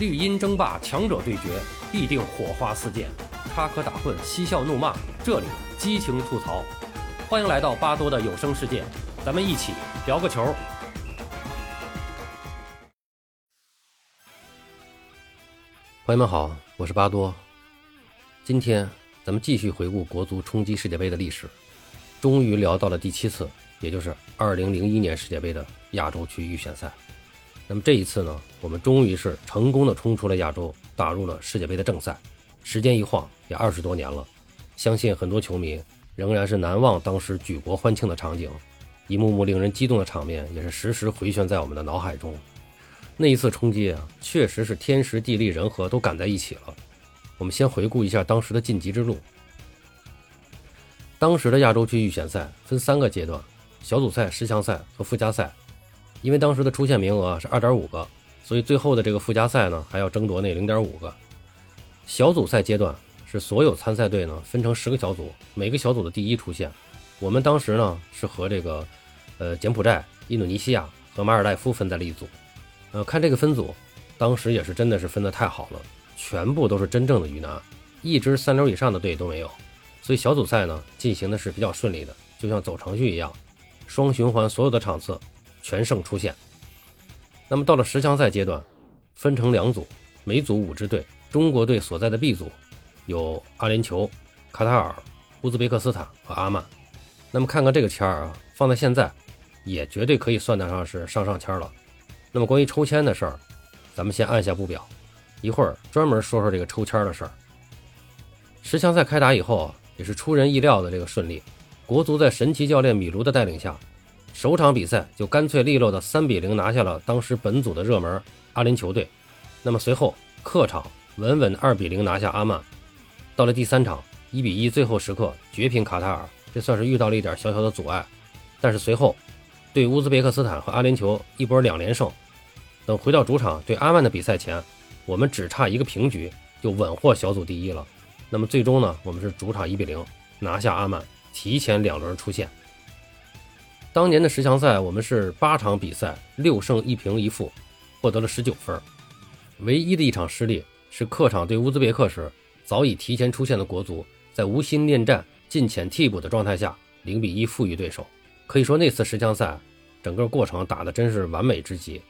绿茵争霸，强者对决，必定火花四溅；插科打诨，嬉笑怒骂，这里激情吐槽。欢迎来到巴多的有声世界，咱们一起聊个球。朋友们好，我是巴多。今天咱们继续回顾国足冲击世界杯的历史，终于聊到了第七次，也就是2001年世界杯的亚洲区预选赛。那么这一次呢，我们终于是成功的冲出了亚洲，打入了世界杯的正赛。时间一晃也二十多年了，相信很多球迷仍然是难忘当时举国欢庆的场景，一幕幕令人激动的场面也是时时回旋在我们的脑海中。那一次冲击啊，确实是天时地利人和都赶在一起了。我们先回顾一下当时的晋级之路。当时的亚洲区预选赛分三个阶段：小组赛、十强赛和附加赛。因为当时的出线名额是二点五个，所以最后的这个附加赛呢，还要争夺那零点五个。小组赛阶段是所有参赛队呢分成十个小组，每个小组的第一出线。我们当时呢是和这个呃柬埔寨、印度尼西亚和马尔代夫分在了一组。呃，看这个分组，当时也是真的是分得太好了。全部都是真正的鱼腩，一支三流以上的队都没有，所以小组赛呢进行的是比较顺利的，就像走程序一样，双循环所有的场次全胜出线。那么到了十强赛阶段，分成两组，每组五支队，中国队所在的 B 组有阿联酋、卡塔尔、乌兹别克斯坦和阿曼。那么看看这个签儿啊，放在现在也绝对可以算得上是上上签了。那么关于抽签的事儿，咱们先按下不表。一会儿专门说说这个抽签的事儿。十强赛开打以后，也是出人意料的这个顺利。国足在神奇教练米卢的带领下，首场比赛就干脆利落的三比零拿下了当时本组的热门阿联酋队。那么随后客场稳稳二比零拿下阿曼。到了第三场一比一，最后时刻绝平卡塔尔，这算是遇到了一点小小的阻碍。但是随后对乌兹别克斯坦和阿联酋一波两连胜。等回到主场对阿曼的比赛前。我们只差一个平局就稳获小组第一了。那么最终呢？我们是主场一比零拿下阿曼，提前两轮出线。当年的十强赛，我们是八场比赛六胜一平一负，获得了十九分。唯一的一场失利是客场对乌兹别克时，早已提前出线的国足在无心恋战、尽遣替补的状态下，零比一负于对手。可以说那次十强赛整个过程打的真是完美之极。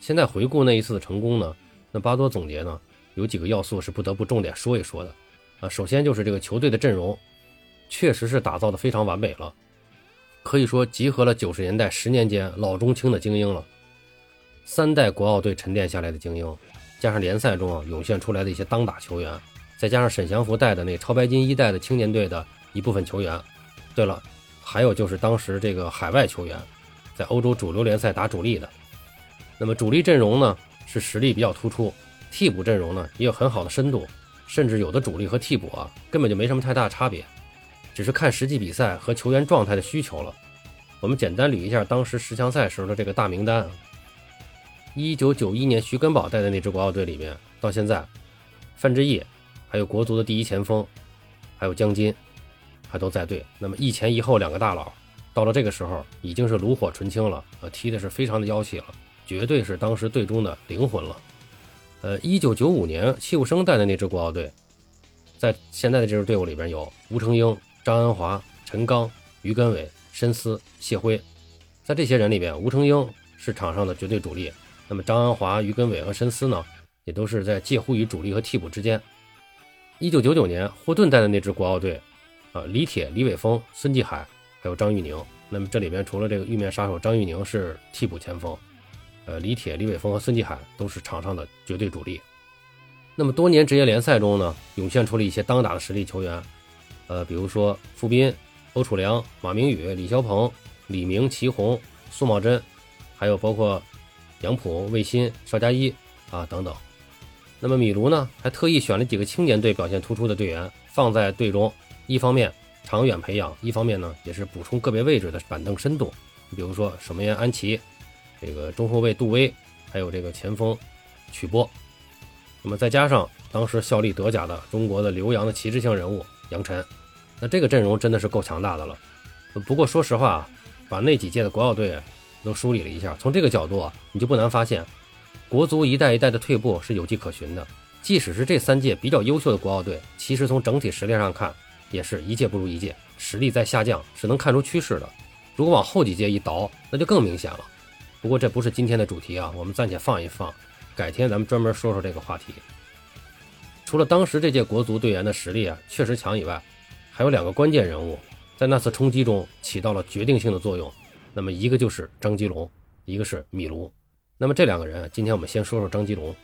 现在回顾那一次的成功呢？那巴多总结呢，有几个要素是不得不重点说一说的，啊，首先就是这个球队的阵容，确实是打造的非常完美了，可以说集合了九十年代十年间老中青的精英了，三代国奥队沉淀下来的精英，加上联赛中啊涌现出来的一些当打球员，再加上沈祥福带的那超白金一代的青年队的一部分球员，对了，还有就是当时这个海外球员，在欧洲主流联赛打主力的，那么主力阵容呢？是实力比较突出，替补阵容呢也有很好的深度，甚至有的主力和替补啊根本就没什么太大差别，只是看实际比赛和球员状态的需求了。我们简单捋一下当时十强赛时候的这个大名单：一九九一年徐根宝带的那支国奥队里面，到现在，范志毅，还有国足的第一前锋，还有江津，还都在队。那么一前一后两个大佬，到了这个时候已经是炉火纯青了，呃，踢的是非常的妖气了。绝对是当时队中的灵魂了。呃，一九九五年戚务生带的那支国奥队，在现在的这支队伍里边有吴成英、张恩华、陈刚、于根伟、申思、谢辉。在这些人里边，吴成英是场上的绝对主力。那么张恩华、于根伟和申思呢，也都是在介乎于主力和替补之间。一九九九年霍顿带的那支国奥队，啊，李铁、李伟峰、孙继海还有张玉宁。那么这里边除了这个玉面杀手张玉宁是替补前锋。呃，李铁、李伟峰和孙继海都是场上的绝对主力。那么多年职业联赛中呢，涌现出了一些当打的实力球员，呃，比如说傅斌、欧楚良、马明宇、李霄鹏、李明、齐红、苏茂贞，还有包括杨浦、魏新、邵佳一啊等等。那么米卢呢，还特意选了几个青年队表现突出的队员放在队中，一方面长远培养，一方面呢也是补充个别位置的板凳深度。你比如说守门员安琪。这个中后卫杜威，还有这个前锋曲波，那么再加上当时效力德甲的中国的留洋的旗帜性人物杨晨，那这个阵容真的是够强大的了。不过说实话啊，把那几届的国奥队都梳理了一下，从这个角度啊，你就不难发现，国足一代一代的退步是有迹可循的。即使是这三届比较优秀的国奥队，其实从整体实力上看，也是一届不如一届，实力在下降，是能看出趋势的。如果往后几届一倒，那就更明显了。不过这不是今天的主题啊，我们暂且放一放，改天咱们专门说说这个话题。除了当时这届国足队员的实力啊确实强以外，还有两个关键人物在那次冲击中起到了决定性的作用。那么一个就是张吉龙，一个是米卢。那么这两个人，今天我们先说说张吉龙。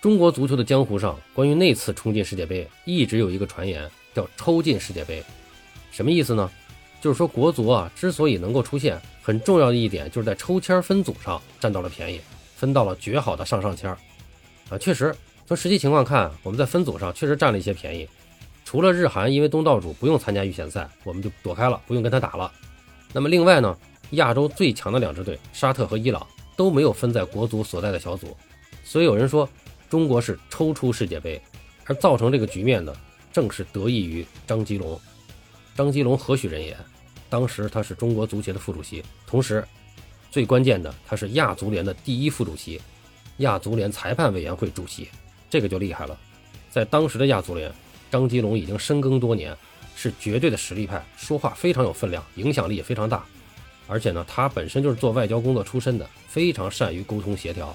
中国足球的江湖上，关于那次冲进世界杯，一直有一个传言，叫“抽进世界杯”。什么意思呢？就是说国足啊，之所以能够出现，很重要的一点，就是在抽签分组上占到了便宜，分到了绝好的上上签。啊，确实，从实际情况看，我们在分组上确实占了一些便宜。除了日韩因为东道主不用参加预选赛，我们就躲开了，不用跟他打了。那么另外呢，亚洲最强的两支队沙特和伊朗都没有分在国足所在的小组，所以有人说。中国是抽出世界杯，而造成这个局面的正是得益于张吉龙。张吉龙何许人也？当时他是中国足协的副主席，同时最关键的他是亚足联的第一副主席，亚足联裁判委员会主席，这个就厉害了。在当时的亚足联，张吉龙已经深耕多年，是绝对的实力派，说话非常有分量，影响力也非常大。而且呢，他本身就是做外交工作出身的，非常善于沟通协调。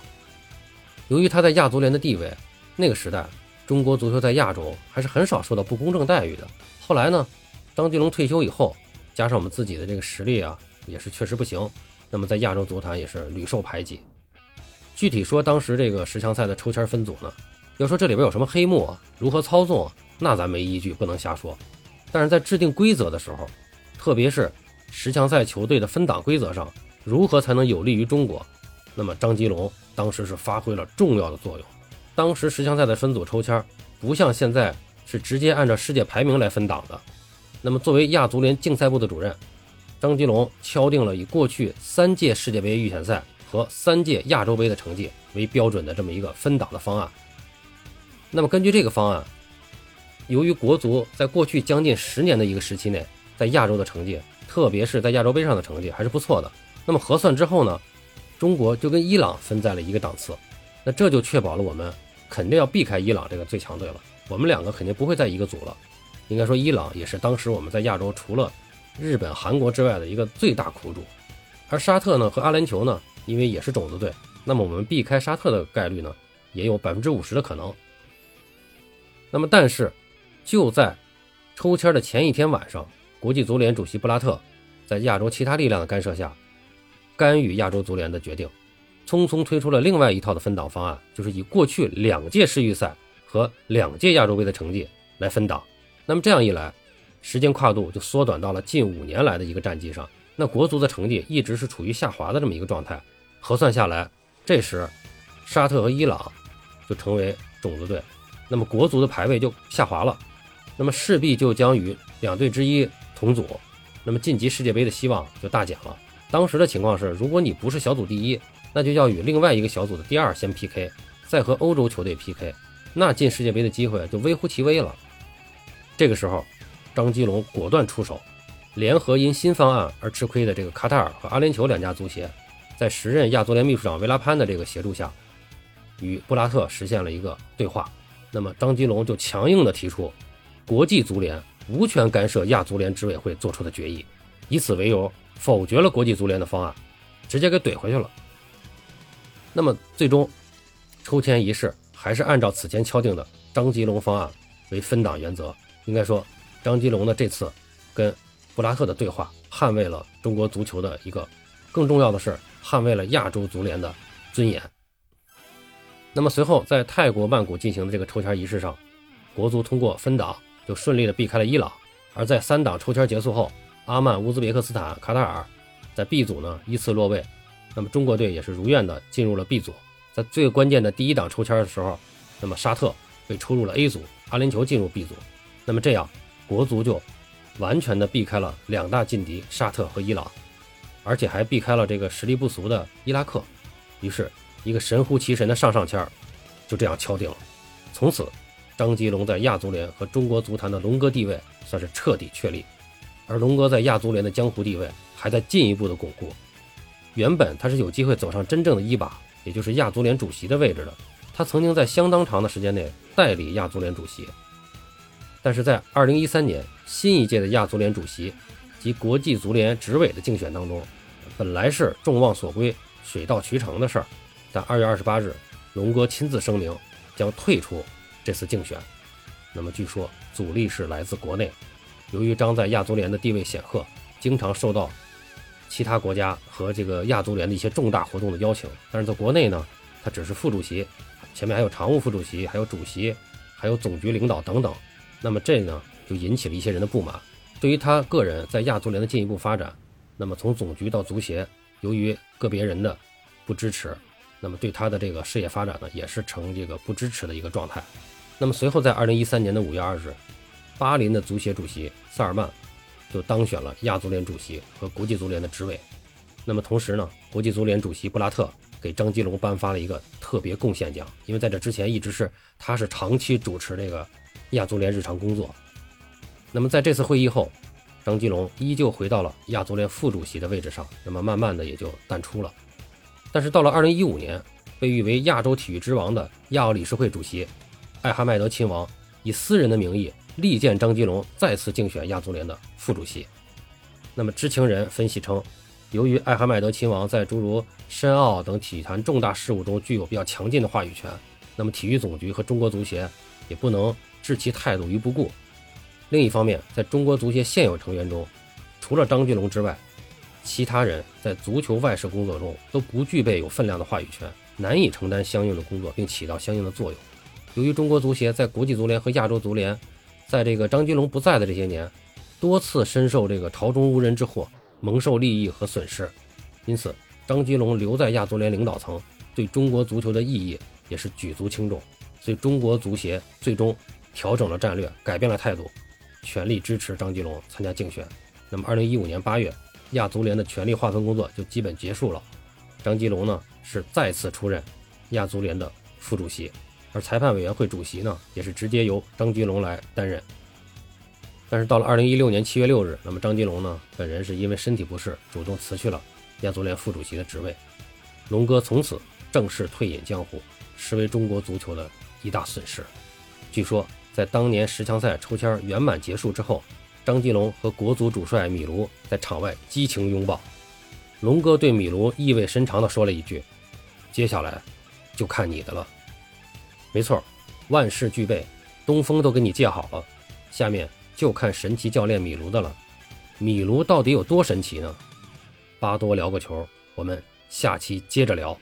由于他在亚足联的地位，那个时代中国足球在亚洲还是很少受到不公正待遇的。后来呢，张吉龙退休以后，加上我们自己的这个实力啊，也是确实不行。那么在亚洲足坛也是屡受排挤。具体说当时这个十强赛的抽签分组呢，要说这里边有什么黑幕啊，如何操纵，那咱没依据，不能瞎说。但是在制定规则的时候，特别是十强赛球队的分档规则上，如何才能有利于中国？那么张吉龙。当时是发挥了重要的作用。当时十强赛的分组抽签，不像现在是直接按照世界排名来分档的。那么作为亚足联竞赛部的主任，张吉龙敲定了以过去三届世界杯预选赛和三届亚洲杯的成绩为标准的这么一个分档的方案。那么根据这个方案，由于国足在过去将近十年的一个时期内，在亚洲的成绩，特别是在亚洲杯上的成绩还是不错的。那么核算之后呢？中国就跟伊朗分在了一个档次，那这就确保了我们肯定要避开伊朗这个最强队了。我们两个肯定不会在一个组了。应该说，伊朗也是当时我们在亚洲除了日本、韩国之外的一个最大苦主。而沙特呢和阿联酋呢，因为也是种子队，那么我们避开沙特的概率呢也有百分之五十的可能。那么，但是就在抽签的前一天晚上，国际足联主席布拉特在亚洲其他力量的干涉下。干预亚洲足联的决定，匆匆推出了另外一套的分档方案，就是以过去两届世预赛和两届亚洲杯的成绩来分档。那么这样一来，时间跨度就缩短到了近五年来的一个战绩上。那国足的成绩一直是处于下滑的这么一个状态。核算下来，这时沙特和伊朗就成为种子队，那么国足的排位就下滑了，那么势必就将与两队之一同组，那么晋级世界杯的希望就大减了。当时的情况是，如果你不是小组第一，那就要与另外一个小组的第二先 PK，再和欧洲球队 PK，那进世界杯的机会就微乎其微了。这个时候，张吉龙果断出手，联合因新方案而吃亏的这个卡塔尔和阿联酋两家足协，在时任亚足联秘书长维拉潘的这个协助下，与布拉特实现了一个对话。那么张吉龙就强硬地提出，国际足联无权干涉亚足联执委会做出的决议，以此为由。否决了国际足联的方案，直接给怼回去了。那么最终抽签仪式还是按照此前敲定的张吉龙方案为分档原则。应该说，张吉龙的这次跟布拉特的对话，捍卫了中国足球的一个，更重要的是捍卫了亚洲足联的尊严。那么随后在泰国曼谷进行的这个抽签仪式上，国足通过分档就顺利的避开了伊朗。而在三档抽签结束后。阿曼、乌兹别克斯坦、卡塔尔在 B 组呢依次落位，那么中国队也是如愿的进入了 B 组。在最关键的第一档抽签的时候，那么沙特被抽入了 A 组，阿联酋进入 B 组。那么这样，国足就完全的避开了两大劲敌沙特和伊朗，而且还避开了这个实力不俗的伊拉克。于是，一个神乎其神的上上签就这样敲定了。从此，张吉龙在亚足联和中国足坛的龙哥地位算是彻底确立。而龙哥在亚足联的江湖地位还在进一步的巩固。原本他是有机会走上真正的一把，也就是亚足联主席的位置的。他曾经在相当长的时间内代理亚足联主席，但是在2013年新一届的亚足联主席及国际足联执委的竞选当中，本来是众望所归、水到渠成的事儿，但2月28日，龙哥亲自声明将退出这次竞选。那么据说阻力是来自国内，由于张在亚足联的地位显赫，经常受到其他国家和这个亚足联的一些重大活动的邀请，但是在国内呢，他只是副主席。前面还有常务副主席，还有主席，还有总局领导等等，那么这呢就引起了一些人的不满。对于他个人在亚足联的进一步发展，那么从总局到足协，由于个别人的不支持，那么对他的这个事业发展呢也是呈这个不支持的一个状态。那么随后在二零一三年的五月二日，巴林的足协主席萨尔曼就当选了亚足联主席和国际足联的执委。那么同时呢，国际足联主席布拉特。给张吉龙颁发了一个特别贡献奖，因为在这之前一直是他是长期主持这个亚足联日常工作。那么在这次会议后，张吉龙依旧回到了亚足联副主席的位置上，那么慢慢的也就淡出了。但是到了2015年，被誉为亚洲体育之王的亚奥理事会主席艾哈迈德亲王以私人的名义力荐张基龙再次竞选亚足联的副主席。那么知情人分析称。由于艾哈迈德亲王在诸如申奥等体坛重大事务中具有比较强劲的话语权，那么体育总局和中国足协也不能置其态度于不顾。另一方面，在中国足协现有成员中，除了张俊龙之外，其他人在足球外事工作中都不具备有分量的话语权，难以承担相应的工作并起到相应的作用。由于中国足协在国际足联和亚洲足联，在这个张金龙不在的这些年，多次深受这个朝中无人之祸。蒙受利益和损失，因此张吉龙留在亚足联领导层对中国足球的意义也是举足轻重。所以中国足协最终调整了战略，改变了态度，全力支持张吉龙参加竞选。那么，二零一五年八月，亚足联的权力划分工作就基本结束了。张吉龙呢是再次出任亚足联的副主席，而裁判委员会主席呢也是直接由张吉龙来担任。但是到了二零一六年七月六日，那么张金龙呢，本人是因为身体不适，主动辞去了亚足联副主席的职位。龙哥从此正式退隐江湖，实为中国足球的一大损失。据说在当年十强赛抽签圆满结束之后，张金龙和国足主帅米卢在场外激情拥抱。龙哥对米卢意味深长地说了一句：“接下来就看你的了。”没错，万事俱备，东风都给你借好了，下面。就看神奇教练米卢的了，米卢到底有多神奇呢？巴多聊个球，我们下期接着聊。